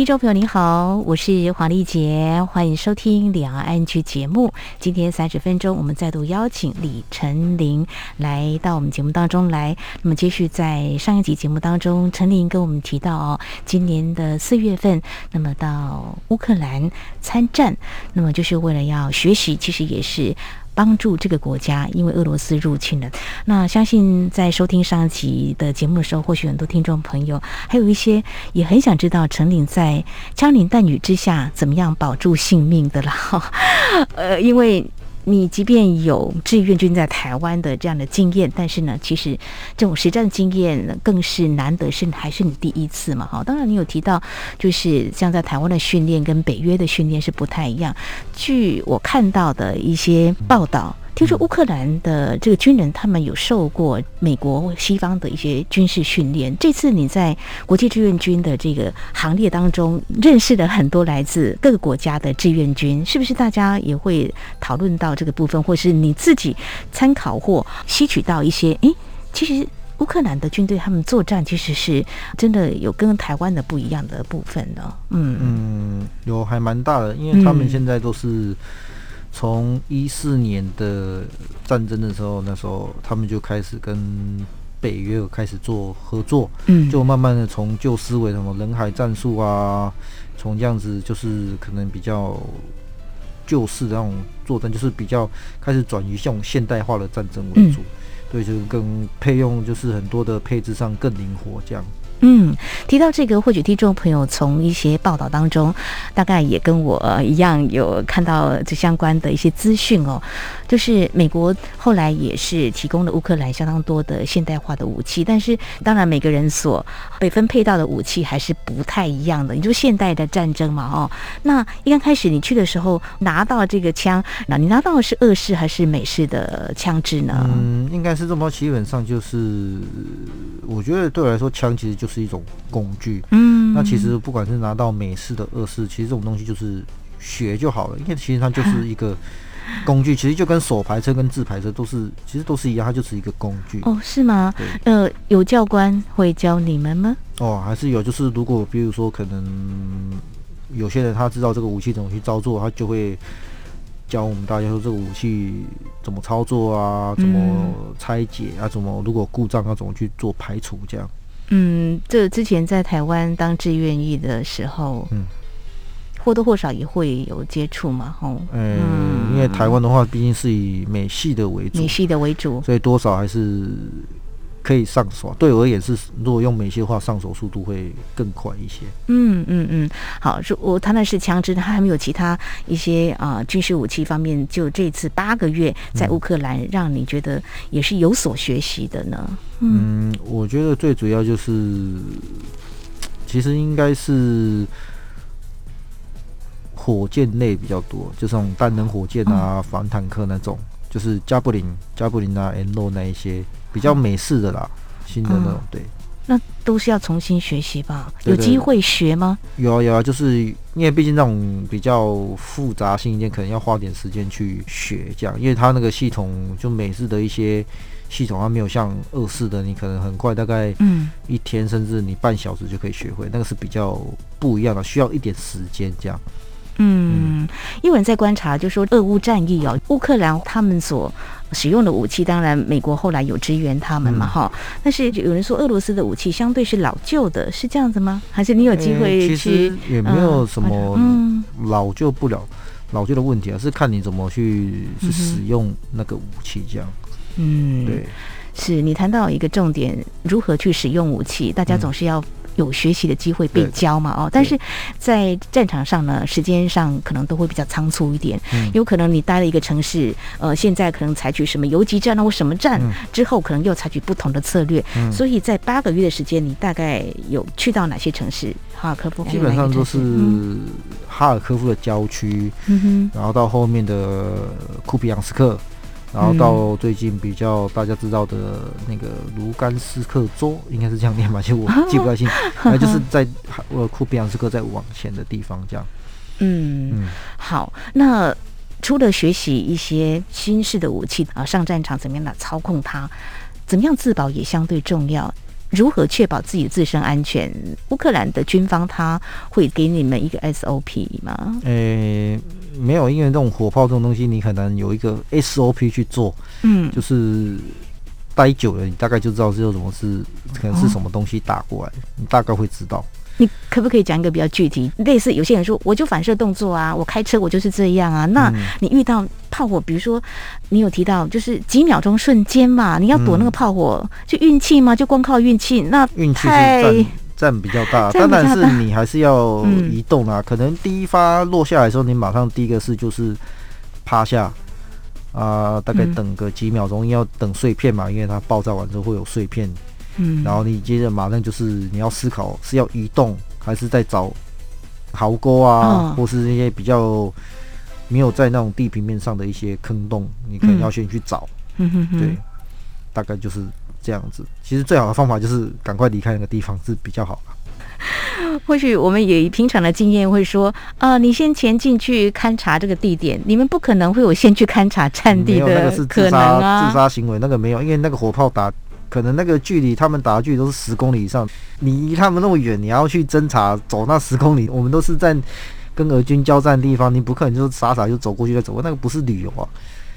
听众朋友您好，我是黄丽杰，欢迎收听《两岸 ING》节目。今天三十分钟，我们再度邀请李成玲来到我们节目当中来。那么，继续在上一集节目当中，成玲跟我们提到哦，今年的四月份，那么到乌克兰参战，那么就是为了要学习，其实也是。帮助这个国家，因为俄罗斯入侵了。那相信在收听上一集的节目的时候，或许很多听众朋友还有一些也很想知道陈岭在枪林弹雨之下怎么样保住性命的啦。呃，因为。你即便有志愿军在台湾的这样的经验，但是呢，其实这种实战经验更是难得，是还是你第一次嘛？哈，当然你有提到，就是像在台湾的训练跟北约的训练是不太一样。据我看到的一些报道。听说乌克兰的这个军人，他们有受过美国西方的一些军事训练。这次你在国际志愿军的这个行列当中，认识了很多来自各个国家的志愿军，是不是？大家也会讨论到这个部分，或是你自己参考或吸取到一些？诶，其实乌克兰的军队他们作战，其实是真的有跟台湾的不一样的部分呢。嗯嗯，有还蛮大的，因为他们现在都是。从一四年的战争的时候，那时候他们就开始跟北约开始做合作，嗯，就慢慢的从旧思维什么人海战术啊，从这样子就是可能比较旧式的那种作战，就是比较开始转移向现代化的战争为主，对，就是跟配用就是很多的配置上更灵活这样。嗯，提到这个，或许听众朋友从一些报道当中，大概也跟我一样有看到这相关的一些资讯哦。就是美国后来也是提供了乌克兰相当多的现代化的武器，但是当然每个人所被分配到的武器还是不太一样的。你说现代的战争嘛，哦，那一刚开始你去的时候拿到这个枪，那你拿到的是俄式还是美式的枪支呢？嗯，应该是这么，基本上就是我觉得对我来说，枪其实就一种工具。嗯，那其实不管是拿到美式的、俄式，其实这种东西就是学就好了，因为其实它就是一个。工具其实就跟手排车跟自排车都是，其实都是一样，它就是一个工具。哦，是吗？呃，有教官会教你们吗？哦，还是有。就是如果比如说，可能有些人他知道这个武器怎么去操作，他就会教我们大家说这个武器怎么操作啊，怎么拆解啊，怎么如果故障要怎么去做排除这样。嗯，这之前在台湾当志愿役的时候，嗯。或多或少也会有接触嘛，吼。嗯，因为台湾的话，毕竟是以美系的为主，美系的为主，所以多少还是可以上手。对我而言是，如果用美系的话，上手速度会更快一些。嗯嗯嗯，好，我他那是枪支，他还没有其他一些啊、呃、军事武器方面。就这次八个月在乌克兰，让你觉得也是有所学习的呢？嗯，嗯，我觉得最主要就是，其实应该是。火箭类比较多，就这种单能火箭啊、嗯、反坦克那种，就是加布林、加布林啊、N 洛那一些比较美式的啦，嗯、新的那种，对。那都是要重新学习吧？有机会学吗？有啊有啊，就是因为毕竟那种比较复杂性一点，可能要花点时间去学这样，因为它那个系统就美式的一些系统，它没有像二式的，你可能很快，大概嗯一天甚至你半小时就可以学会，那个是比较不一样的，需要一点时间这样。嗯，有人在观察，就说俄乌战役啊，乌克兰他们所使用的武器，当然美国后来有支援他们嘛，哈、嗯。但是有人说俄罗斯的武器相对是老旧的，是这样子吗？还是你有机会去？其实也没有什么老旧不了、嗯、老旧的问题啊，是看你怎么去去使用那个武器这样。嗯，对，是你谈到一个重点，如何去使用武器，大家总是要。有学习的机会被教嘛？哦，但是在战场上呢，时间上可能都会比较仓促一点。嗯，有可能你待了一个城市，呃，现在可能采取什么游击战啊，或什么战，之后可能又采取不同的策略。嗯，所以在八个月的时间，你大概有去到哪些城市？哈尔科夫基本上都是哈尔科夫的郊区，嗯哼，然后到后面的库皮扬斯克，然后到最近比较大家知道的那个卢甘斯克州，应该是这样念吧？其实我记不太清，那就是在呃库比扬斯克再往前的地方，这样。嗯嗯，好。那除了学习一些新式的武器啊，上战场怎么样的操控它，怎么样自保也相对重要。如何确保自己自身安全？乌克兰的军方他会给你们一个 SOP 吗？呃、欸，没有，因为这种火炮这种东西，你很难有一个 SOP 去做。嗯，就是待久了，你大概就知道是有什么是可能是什么东西打过来，哦、你大概会知道。你可不可以讲一个比较具体？类似有些人说，我就反射动作啊，我开车我就是这样啊。那你遇到炮火，比如说你有提到，就是几秒钟瞬间嘛，你要躲那个炮火，嗯、就运气嘛？就光靠运气？那运气是占占比较大，当然是你还是要移动啊。嗯、可能第一发落下来的时候，你马上第一个是就是趴下啊，大概等个几秒钟，要等碎片嘛，因为它爆炸完之后会有碎片。嗯，然后你接着马上就是你要思考是要移动还是在找壕沟啊，哦、或是那些比较没有在那种地平面上的一些坑洞，你可能要先去找。嗯哼哼，对，大概就是这样子。其实最好的方法就是赶快离开那个地方是比较好。或许我们也以平常的经验会说啊、呃，你先前进去勘察这个地点，你们不可能会有先去勘察战地的可能啊。没有，那个是自杀自杀行为，那个没有，因为那个火炮打。可能那个距离，他们打的距离都是十公里以上。你离他们那么远，你要去侦查，走那十公里，我们都是在跟俄军交战的地方，你不可能就傻傻就走过去再走过，那个不是旅游啊，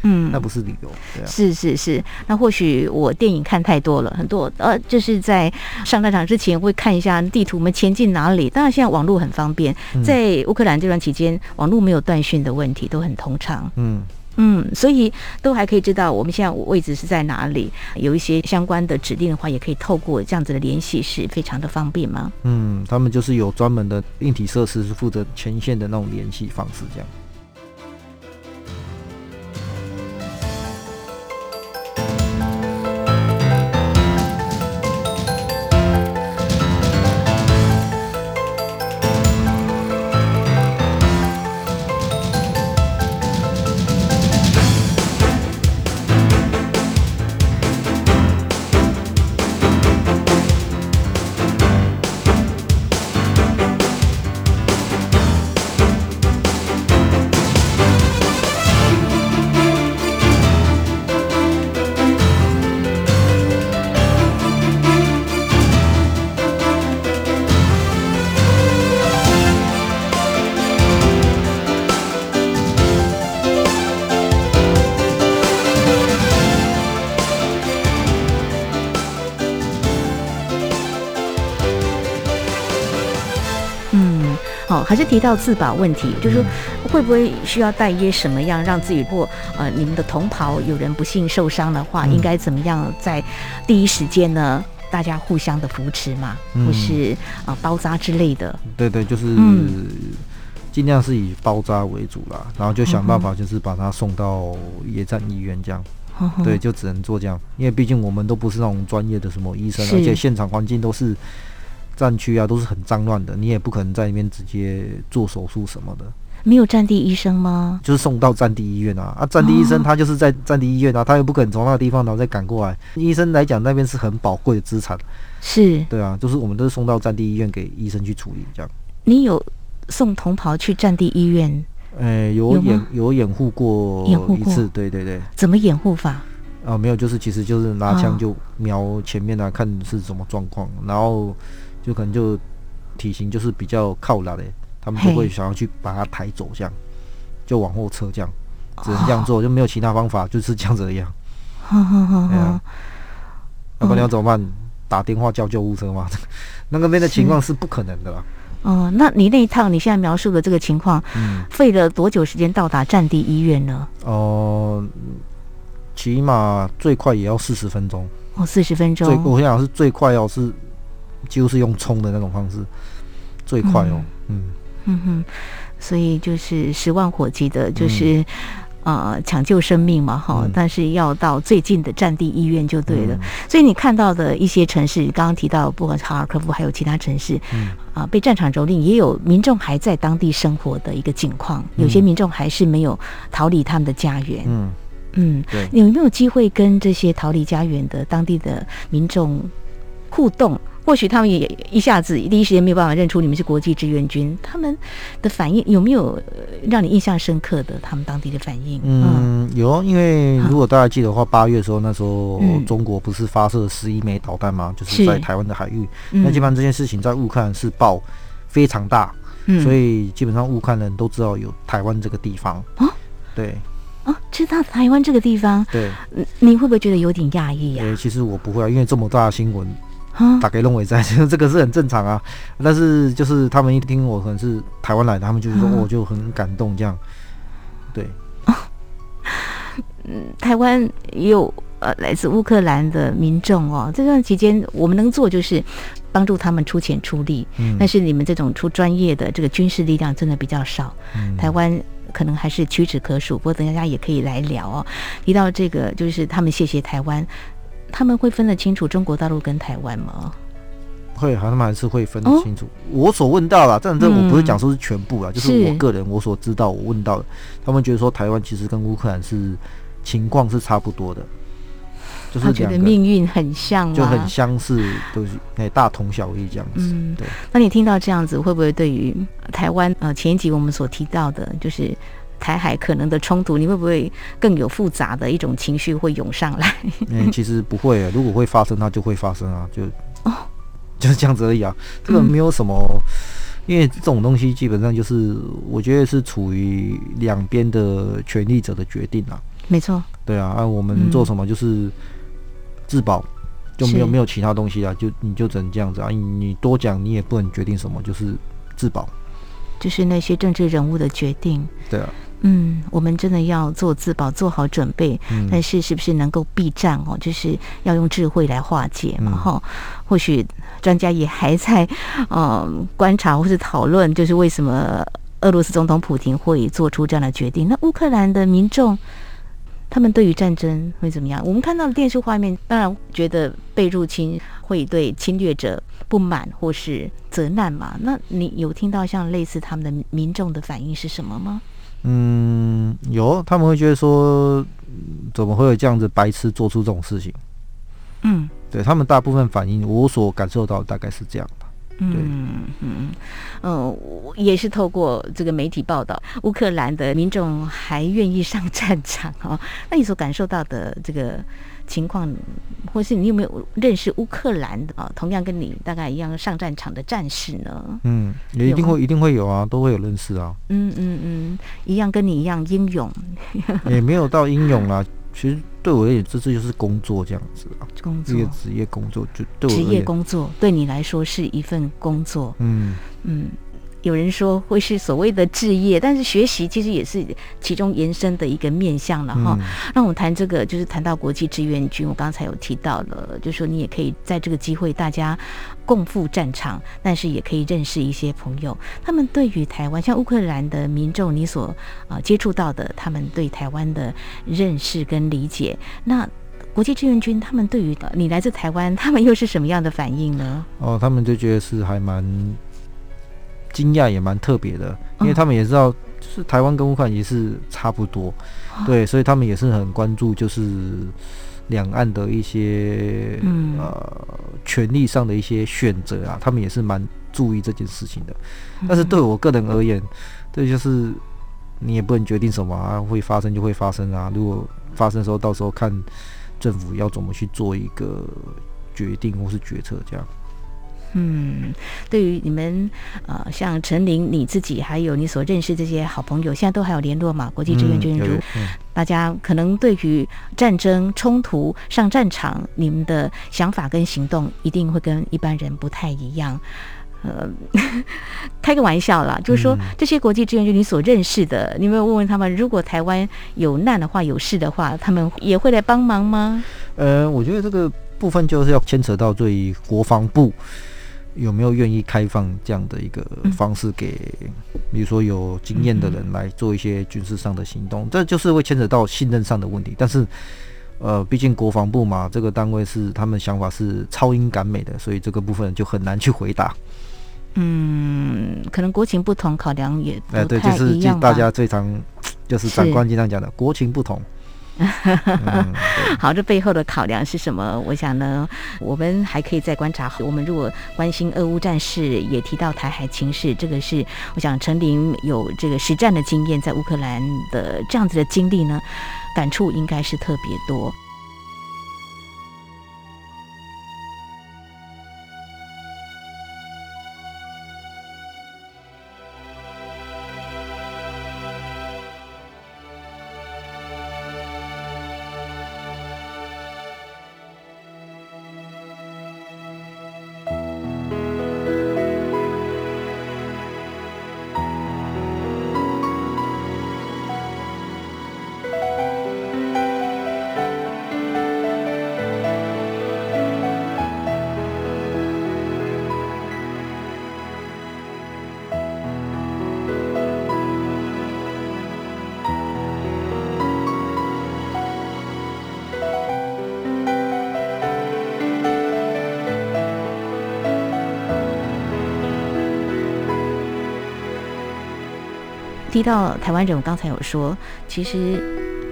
嗯，那不是旅游，对啊。是是是，那或许我电影看太多了，很多呃，就是在上战场之前会看一下地图，我们前进哪里。当然现在网络很方便，在乌克兰这段期间，网络没有断讯的问题，都很通畅，嗯。嗯，所以都还可以知道我们现在位置是在哪里，有一些相关的指令的话，也可以透过这样子的联系，是非常的方便吗？嗯，他们就是有专门的硬体设施，是负责前线的那种联系方式，这样。还是提到自保问题，就是说会不会需要带一些什么样，让自己或呃你们的同袍有人不幸受伤的话，应该怎么样在第一时间呢？大家互相的扶持嘛，或是啊包扎之类的。对对，就是尽量是以包扎为主啦，然后就想办法就是把他送到野战医院这样。对，就只能做这样，因为毕竟我们都不是那种专业的什么医生，而且现场环境都是。战区啊，都是很脏乱的，你也不可能在那边直接做手术什么的。没有战地医生吗？就是送到战地医院啊！啊，战地医生他就是在战地医院啊，他又不可能从那个地方然后再赶过来。医生来讲，那边是很宝贵的资产。是。对啊，就是我们都是送到战地医院给医生去处理这样。你有送同袍去战地医院？诶、欸，有掩有掩护过一次，对对对。怎么掩护法？啊，没有，就是其实就是拿枪就瞄前面啊看是什么状况，然后。就可能就体型就是比较靠拉的，他们就会想要去把它抬走，这样就往后撤，这样只能这样做，就没有其他方法，就是这样子一样。对啊，要不然要怎么办？打电话叫救护车吗？那个边的情况是不可能的啦。哦，那你那一趟你现在描述的这个情况，嗯，费了多久时间到达战地医院呢？哦，起码最快也要四十分钟。哦，四十分钟。最我想是最快要是。就是用冲的那种方式最快哦，嗯。嗯。哼，所以就是十万火急的，就是呃抢救生命嘛哈，但是要到最近的战地医院就对了。所以你看到的一些城市，刚刚提到不管是哈尔科夫，还有其他城市，啊被战场蹂躏，也有民众还在当地生活的一个境况，有些民众还是没有逃离他们的家园。嗯，嗯，对，有没有机会跟这些逃离家园的当地的民众互动？或许他们也一下子第一时间没有办法认出你们是国际志愿军，他们的反应有没有让你印象深刻的？他们当地的反应？嗯，有，因为如果大家记得的话，八月的时候，那时候中国不是发射十一枚导弹吗？就是在台湾的海域。那基本上这件事情在乌克兰是爆非常大，所以基本上乌克兰人都知道有台湾这个地方。哦，对，哦，知道台湾这个地方。对，你会不会觉得有点讶异呀？对，其实我不会啊，因为这么大的新闻。打给认为在，这个是很正常啊。但是就是他们一听我可能是台湾来的，他们就是说我就很感动这样。对，嗯，台湾也有呃来自乌克兰的民众哦。这段期间我们能做就是帮助他们出钱出力，嗯，但是你们这种出专业的这个军事力量真的比较少。嗯，台湾可能还是屈指可数。不过等大家也可以来聊哦。提到这个就是他们谢谢台湾。他们会分得清楚中国大陆跟台湾吗？会，他们还是会分得清楚。哦、我所问到了，但这我不是讲说是全部啦，嗯、就是我个人我所知道，我问到的，他们觉得说台湾其实跟乌克兰是情况是差不多的，就是觉得命运很像，就很相似，都是哎大同小异这样子。嗯，对。那你听到这样子，会不会对于台湾呃前一集我们所提到的，就是？台海可能的冲突，你会不会更有复杂的一种情绪会涌上来？嗯，其实不会，如果会发生，它就会发生啊，就哦，就是这样子而已啊。这个没有什么，嗯、因为这种东西基本上就是，我觉得是处于两边的权力者的决定啊。没错。对啊，啊，我们做什么就是自保，嗯、就没有没有其他东西啊，就你就只能这样子啊。你你多讲，你也不能决定什么，就是自保。就是那些政治人物的决定。对啊。嗯，我们真的要做自保，做好准备。嗯，但是是不是能够避战哦？就是要用智慧来化解嘛，哈、嗯。或许专家也还在呃观察或是讨论，就是为什么俄罗斯总统普京会做出这样的决定？那乌克兰的民众，他们对于战争会怎么样？我们看到的电视画面，当然觉得被入侵会对侵略者不满或是责难嘛。那你有听到像类似他们的民众的反应是什么吗？嗯，有，他们会觉得说，怎么会有这样子白痴做出这种事情？嗯，对他们大部分反应，我所感受到大概是这样吧。对嗯嗯嗯，也是透过这个媒体报道，乌克兰的民众还愿意上战场哦。那你所感受到的这个？情况，或是你有没有认识乌克兰的啊？同样跟你大概一样上战场的战士呢？嗯，也一定会，一定会有啊，都会有认识啊。嗯嗯嗯，一样跟你一样英勇。也没有到英勇啦，其实对我而言，这次就是工作这样子啊。工作，职业工作就对我职业工作对你来说是一份工作。嗯嗯。有人说会是所谓的置业，但是学习其实也是其中延伸的一个面向了哈。那、嗯、我们谈这个，就是谈到国际志愿军，我刚才有提到了，就是说你也可以在这个机会大家共赴战场，但是也可以认识一些朋友。他们对于台湾，像乌克兰的民众，你所呃接触到的，他们对台湾的认识跟理解，那国际志愿军他们对于你来自台湾，他们又是什么样的反应呢？哦，他们就觉得是还蛮。惊讶也蛮特别的，因为他们也知道，就是台湾跟乌克兰也是差不多，哦、对，所以他们也是很关注，就是两岸的一些、嗯、呃权力上的一些选择啊，他们也是蛮注意这件事情的。但是对我个人而言，这就是你也不能决定什么啊，会发生就会发生啊。如果发生的时候，到时候看政府要怎么去做一个决定或是决策这样。嗯，对于你们呃，像陈琳你自己，还有你所认识这些好朋友，现在都还有联络嘛？国际志愿军，如、嗯、大家可能对于战争冲突上战场，你们的想法跟行动一定会跟一般人不太一样。呃，开个玩笑啦，就是说、嗯、这些国际志愿军你所认识的，你有没有问问他们，如果台湾有难的话、有事的话，他们也会来帮忙吗？呃，我觉得这个部分就是要牵扯到对于国防部。有没有愿意开放这样的一个方式给，比如说有经验的人来做一些军事上的行动？这就是会牵扯到信任上的问题。但是，呃，毕竟国防部嘛，这个单位是他们想法是超英赶美的，所以这个部分就很难去回答。嗯，可能国情不同，考量也不太一样吧。哎，对，就是大家最常就是长官经常讲的，国情不同。好，这背后的考量是什么？我想呢，我们还可以再观察。我们如果关心俄乌战事，也提到台海情势，这个是我想陈林有这个实战的经验，在乌克兰的这样子的经历呢，感触应该是特别多。提到台湾人，我刚才有说，其实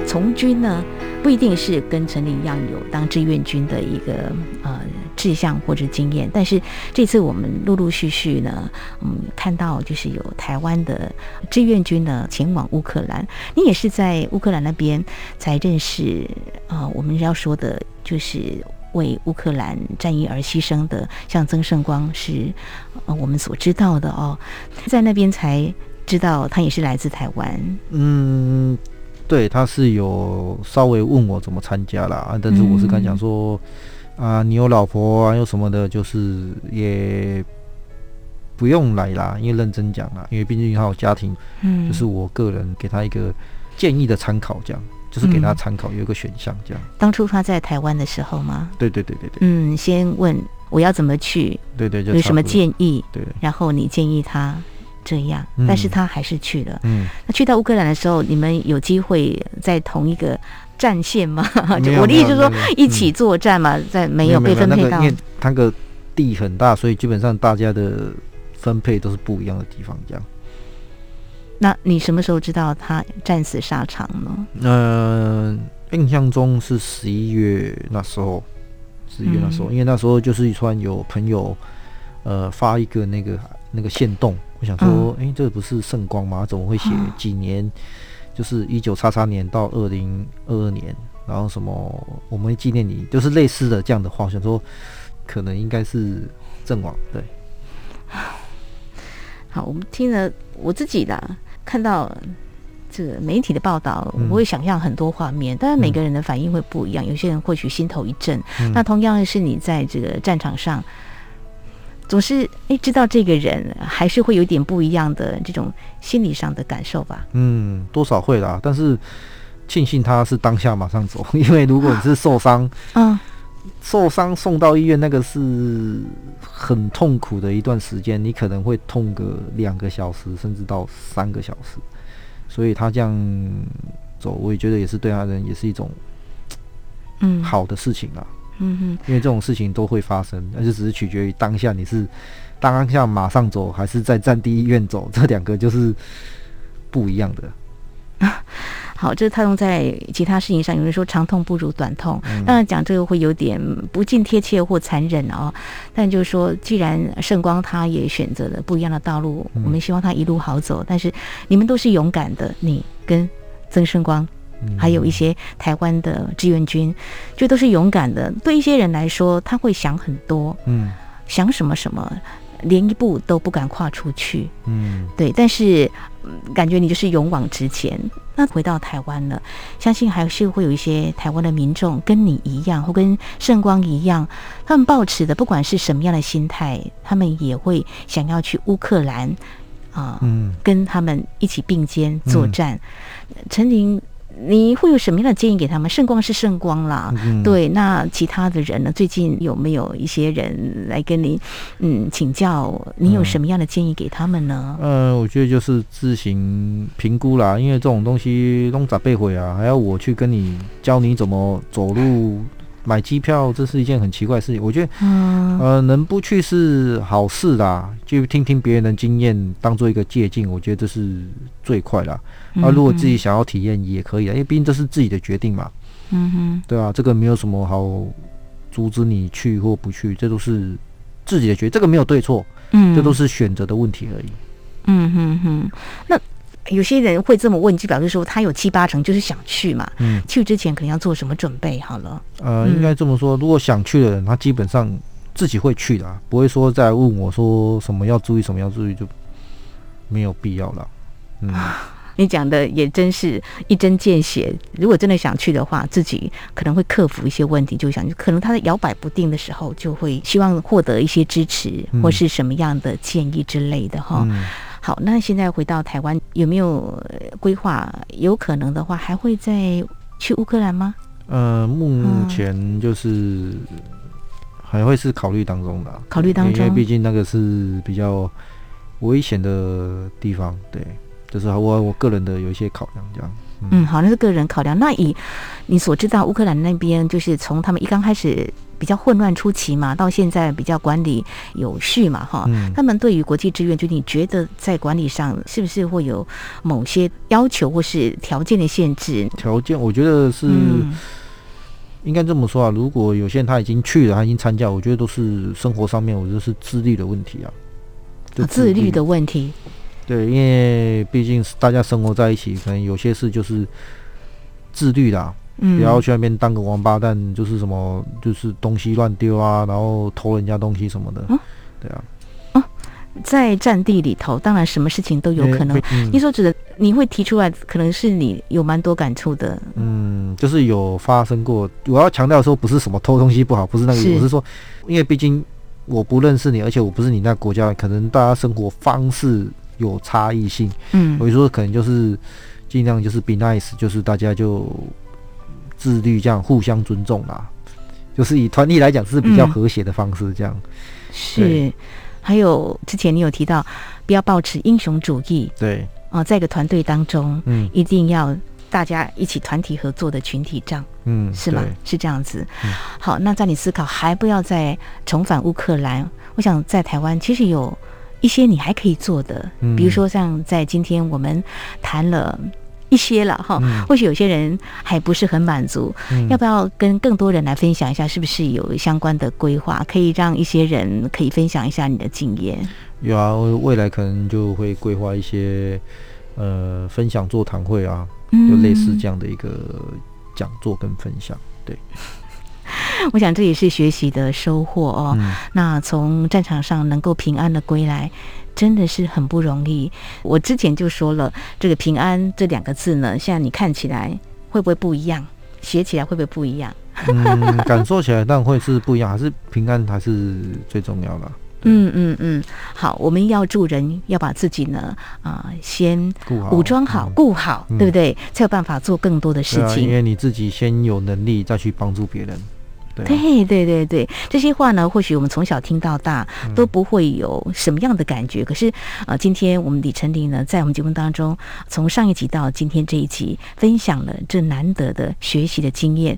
从军呢不一定是跟陈琳一样有当志愿军的一个呃志向或者经验，但是这次我们陆陆续续呢，嗯，看到就是有台湾的志愿军呢前往乌克兰，你也是在乌克兰那边才认识啊、我们要说的就是为乌克兰战役而牺牲的，像曾圣光是呃我们所知道的哦，在那边才。知道他也是来自台湾，嗯，对，他是有稍微问我怎么参加啦，但是我是跟他讲说，嗯、啊，你有老婆啊，有什么的，就是也不用来啦，因为认真讲啦，因为毕竟他有家庭，嗯，就是我个人给他一个建议的参考，这样，就是给他参考有一个选项，这样、嗯。当初他在台湾的时候吗？对对对对对，嗯，先问我要怎么去，对对，就有什么建议，对，然后你建议他。这样，但是他还是去了。嗯，那去到乌克兰的时候，你们有机会在同一个战线吗？就 我的意思是说，一起作战嘛，嗯、在没有被分配到。因为那个地很大，所以基本上大家的分配都是不一样的地方。这样。那你什么时候知道他战死沙场呢？嗯、呃，印象中是十一月那时候，十一月那时候，嗯、因为那时候就是突然有朋友呃发一个那个。那个线动，我想说，哎、嗯欸，这个不是圣光吗？怎么会写几年？嗯、就是一九叉叉年到二零二二年，然后什么我们会纪念你，就是类似的这样的话。我想说，可能应该是阵亡。对，好，我们听了我自己的看到这个媒体的报道，我会想象很多画面，当然每个人的反应会不一样。嗯、有些人或许心头一震。嗯、那同样是你在这个战场上。总是哎，知道这个人还是会有点不一样的这种心理上的感受吧？嗯，多少会啦。但是庆幸他是当下马上走，因为如果你是受伤，嗯，受伤送到医院，那个是很痛苦的一段时间，你可能会痛个两个小时，甚至到三个小时。所以他这样走，我也觉得也是对他人也是一种嗯好的事情啊。嗯哼，因为这种事情都会发生，那就只是取决于当下你是当下马上走，还是在战地医院走，这两个就是不一样的。好，这是套用在其他事情上，有人说长痛不如短痛，当然讲这个会有点不尽贴切或残忍哦。但就是说，既然圣光他也选择了不一样的道路，我们希望他一路好走。但是你们都是勇敢的，你跟曾圣光。还有一些台湾的志愿军，就都是勇敢的。对一些人来说，他会想很多，嗯，想什么什么，连一步都不敢跨出去，嗯，对。但是感觉你就是勇往直前。那回到台湾了，相信还是会有一些台湾的民众跟你一样，或跟圣光一样，他们抱持的不管是什么样的心态，他们也会想要去乌克兰啊，嗯，跟他们一起并肩作战。陈琳。你会有什么样的建议给他们？圣光是圣光啦，嗯、对。那其他的人呢？最近有没有一些人来跟你嗯请教？你有什么样的建议给他们呢？嗯，呃、我觉得就是自行评估啦，因为这种东西弄咋被毁啊，还要我去跟你教你怎么走路，买机票，这是一件很奇怪的事情。我觉得，嗯、呃，能不去是好事啦，就听听别人的经验，当做一个借鉴，我觉得这是最快啦。那、嗯啊、如果自己想要体验也可以啊，因为毕竟这是自己的决定嘛。嗯哼，对啊，这个没有什么好阻止你去或不去，这都是自己的决定，这个没有对错，嗯，这都是选择的问题而已。嗯哼哼，那。有些人会这么问，就表示说他有七八成就是想去嘛。嗯，去之前可能要做什么准备？好了，呃，应该这么说，如果想去的人，他基本上自己会去的，不会说再问我说什么要注意，什么要注意，就没有必要了。嗯，你讲的也真是一针见血。如果真的想去的话，自己可能会克服一些问题，就想可能他在摇摆不定的时候，就会希望获得一些支持或是什么样的建议之类的哈。嗯好，那现在回到台湾，有没有规划？有可能的话，还会再去乌克兰吗？呃，目前就是还会是考虑当中的，考虑当中，因为毕竟那个是比较危险的地方，对，就是我我个人的有一些考量，这样。嗯，嗯，好，那是个人考量。那以你所知道，乌克兰那边就是从他们一刚开始。比较混乱初期嘛，到现在比较管理有序嘛，哈、嗯。他们对于国际志愿，就你觉得在管理上是不是会有某些要求或是条件的限制？条件，我觉得是应该这么说啊。如果有些人他已经去了，他已经参加，我觉得都是生活上面，我觉得是自律的问题啊。自律的问题。对，因为毕竟是大家生活在一起，可能有些事就是自律啦。不要去那边当个王八蛋，就是什么，就是东西乱丢啊，然后偷人家东西什么的，对啊。哦，在战地里头，当然什么事情都有可能。你所指的，你会提出来，可能是你有蛮多感触的。嗯，就是有发生过。我要强调说，不是什么偷东西不好，不是那个我是说，因为毕竟我不认识你，而且我不是你那国家，可能大家生活方式有差异性。嗯，我就说可能就是尽量就是 be nice，就是大家就。自律，这样互相尊重啦，就是以团体来讲是比较和谐的方式，这样、嗯、是。还有之前你有提到，不要抱持英雄主义，对啊，在一个团队当中，嗯，一定要大家一起团体合作的群体战，嗯，是吗？是这样子。嗯、好，那在你思考还不要再重返乌克兰，我想在台湾其实有一些你还可以做的，嗯、比如说像在今天我们谈了。一些了哈，或许有些人还不是很满足，嗯、要不要跟更多人来分享一下？是不是有相关的规划，可以让一些人可以分享一下你的经验？有啊，未来可能就会规划一些呃分享座谈会啊，就类似这样的一个讲座跟分享。对，我想这也是学习的收获哦。嗯、那从战场上能够平安的归来。真的是很不容易。我之前就说了，这个“平安”这两个字呢，现在你看起来会不会不一样？写起来会不会不一样？嗯，感受起来当然会是不一样，还是平安还是最重要的。嗯嗯嗯，好，我们要助人，要把自己呢啊、呃、先武装好、顾好，好嗯、对不对？才有办法做更多的事情。啊、因为你自己先有能力，再去帮助别人。对对对对对，这些话呢，或许我们从小听到大都不会有什么样的感觉。嗯、可是啊、呃，今天我们李成林呢，在我们节目当中，从上一集到今天这一集，分享了这难得的学习的经验。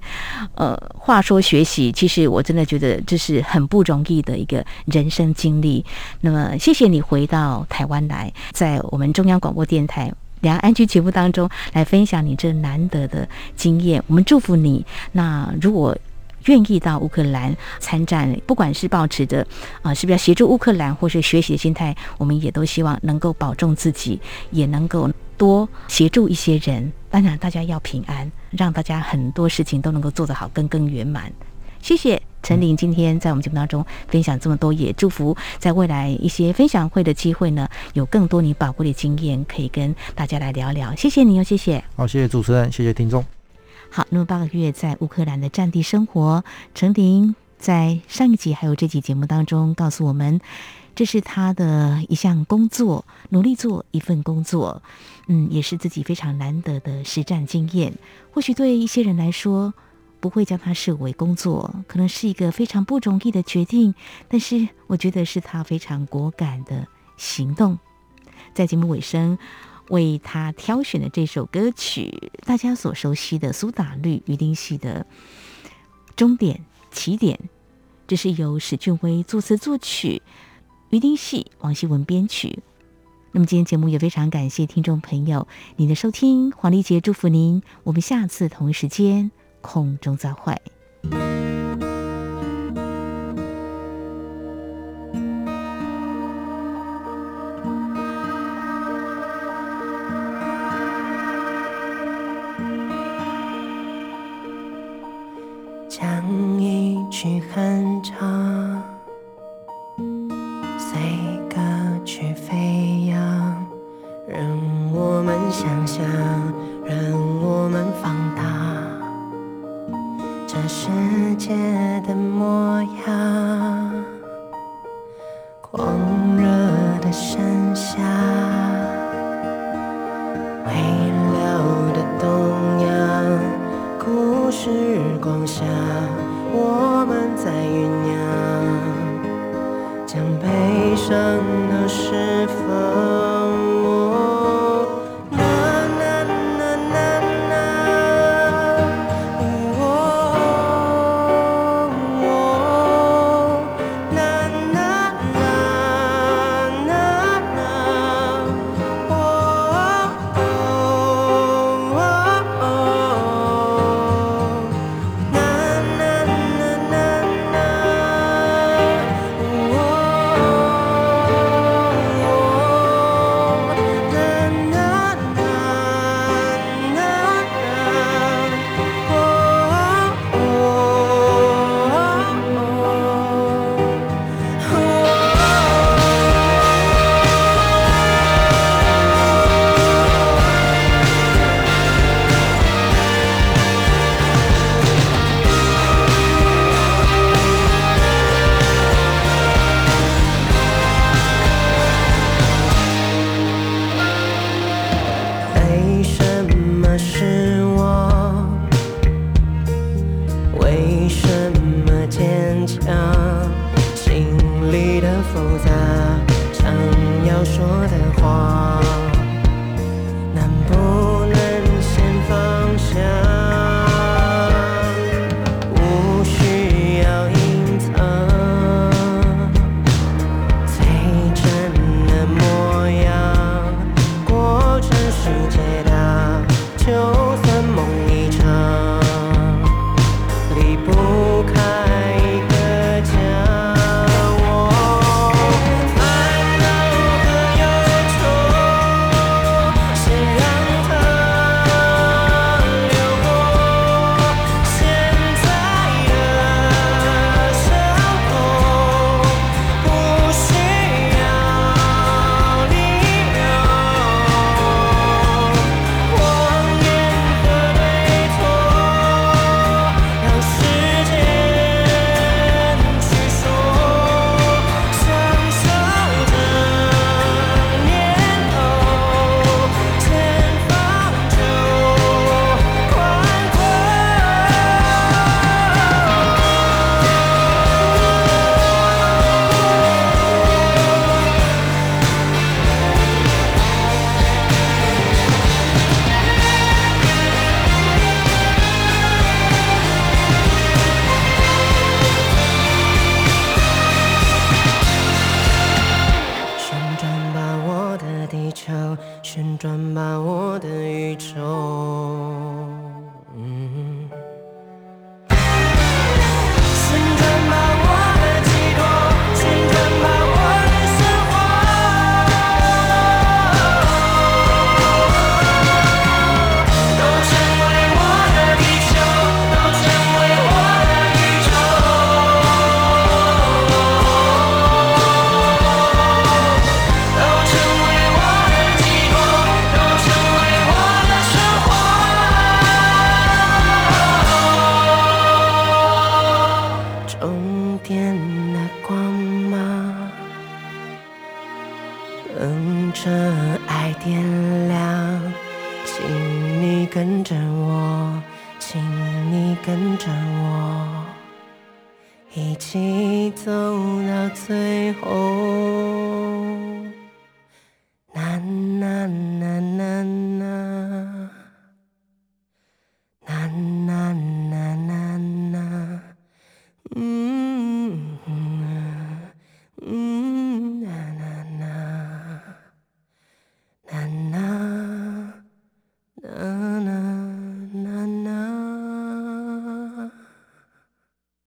呃，话说学习，其实我真的觉得这是很不容易的一个人生经历。那么，谢谢你回到台湾来，在我们中央广播电台两岸 ING 节目当中来分享你这难得的经验。我们祝福你。那如果愿意到乌克兰参战，不管是抱持着啊、是不是要协助乌克兰，或是学习的心态，我们也都希望能够保重自己，也能够多协助一些人。当然，大家要平安，让大家很多事情都能够做得好，更更圆满。谢谢陈林今天在我们节目当中分享这么多，也祝福在未来一些分享会的机会呢，有更多你宝贵的经验可以跟大家来聊聊。谢谢你哦，谢谢。好，谢谢主持人，谢谢听众。好，那么八个月在乌克兰的战地生活，成林在上一集还有这集节目当中告诉我们，这是他的一项工作，努力做一份工作，嗯，也是自己非常难得的实战经验。或许对一些人来说，不会将它视为工作，可能是一个非常不容易的决定，但是我觉得是他非常果敢的行动。在节目尾声。为他挑选的这首歌曲，大家所熟悉的苏打绿、鱼丁糸的终点起点。这是由史俊威作词作曲，鱼丁糸、王希文编曲。那么今天节目也非常感谢听众朋友您的收听，黄丽杰祝福您，我们下次同一时间空中再会。